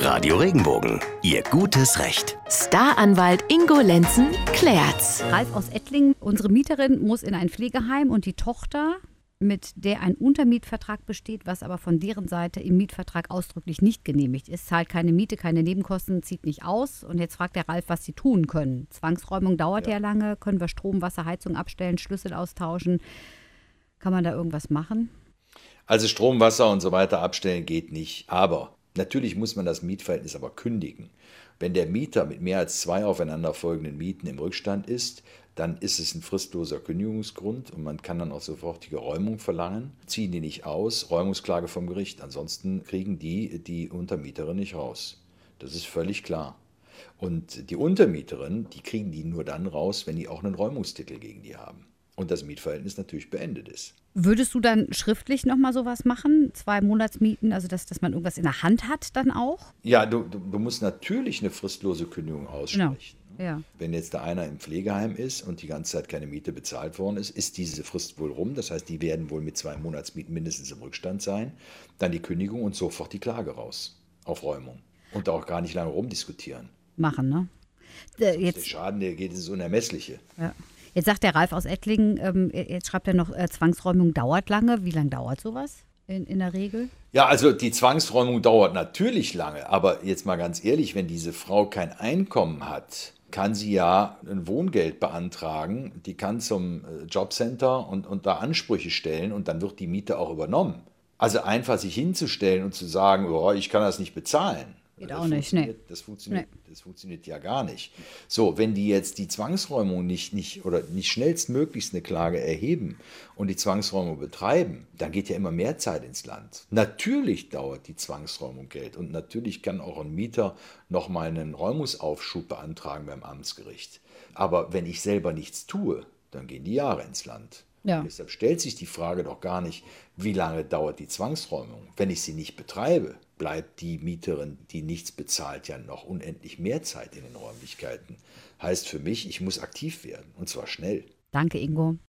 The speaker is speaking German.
Radio Regenbogen, Ihr gutes Recht. Staranwalt Ingo Lenzen klärt's. Ralf aus Ettlingen, unsere Mieterin muss in ein Pflegeheim und die Tochter, mit der ein Untermietvertrag besteht, was aber von deren Seite im Mietvertrag ausdrücklich nicht genehmigt ist, zahlt keine Miete, keine Nebenkosten, zieht nicht aus. Und jetzt fragt der Ralf, was sie tun können. Zwangsräumung dauert ja, ja lange, können wir Strom, Wasser, Heizung abstellen, Schlüssel austauschen. Kann man da irgendwas machen? Also Strom, Wasser und so weiter abstellen geht nicht. Aber natürlich muss man das Mietverhältnis aber kündigen. Wenn der Mieter mit mehr als zwei aufeinanderfolgenden Mieten im Rückstand ist, dann ist es ein fristloser Kündigungsgrund und man kann dann auch sofortige Räumung verlangen. Ziehen die nicht aus, Räumungsklage vom Gericht. Ansonsten kriegen die die Untermieterin nicht raus. Das ist völlig klar. Und die Untermieterin, die kriegen die nur dann raus, wenn die auch einen Räumungstitel gegen die haben und das Mietverhältnis natürlich beendet ist. Würdest du dann schriftlich nochmal sowas machen? Zwei Monatsmieten, also dass, dass man irgendwas in der Hand hat dann auch? Ja, du, du, du musst natürlich eine fristlose Kündigung aussprechen. Genau. Ja. Wenn jetzt da einer im Pflegeheim ist und die ganze Zeit keine Miete bezahlt worden ist, ist diese Frist wohl rum. Das heißt, die werden wohl mit zwei Monatsmieten mindestens im Rückstand sein. Dann die Kündigung und sofort die Klage raus auf Räumung. Und auch gar nicht lange rumdiskutieren. Machen, ne? Jetzt, der Schaden, der geht ins Unermessliche. Ja. Jetzt sagt der Ralf aus Ettlingen, ähm, jetzt schreibt er noch, äh, Zwangsräumung dauert lange. Wie lange dauert sowas in, in der Regel? Ja, also die Zwangsräumung dauert natürlich lange. Aber jetzt mal ganz ehrlich, wenn diese Frau kein Einkommen hat, kann sie ja ein Wohngeld beantragen. Die kann zum äh, Jobcenter und, und da Ansprüche stellen und dann wird die Miete auch übernommen. Also einfach sich hinzustellen und zu sagen, oh, ich kann das nicht bezahlen, Geht auch nicht, ne? Das funktioniert, nee. das funktioniert ja gar nicht. So, wenn die jetzt die Zwangsräumung nicht, nicht oder nicht schnellstmöglichst eine Klage erheben und die Zwangsräumung betreiben, dann geht ja immer mehr Zeit ins Land. Natürlich dauert die Zwangsräumung Geld und natürlich kann auch ein Mieter nochmal einen Räumungsaufschub beantragen beim Amtsgericht. Aber wenn ich selber nichts tue, dann gehen die Jahre ins Land. Ja. Deshalb stellt sich die Frage doch gar nicht, wie lange dauert die Zwangsräumung. Wenn ich sie nicht betreibe, bleibt die Mieterin, die nichts bezahlt, ja noch unendlich mehr Zeit in den Räumlichkeiten. Heißt für mich, ich muss aktiv werden und zwar schnell. Danke, Ingo.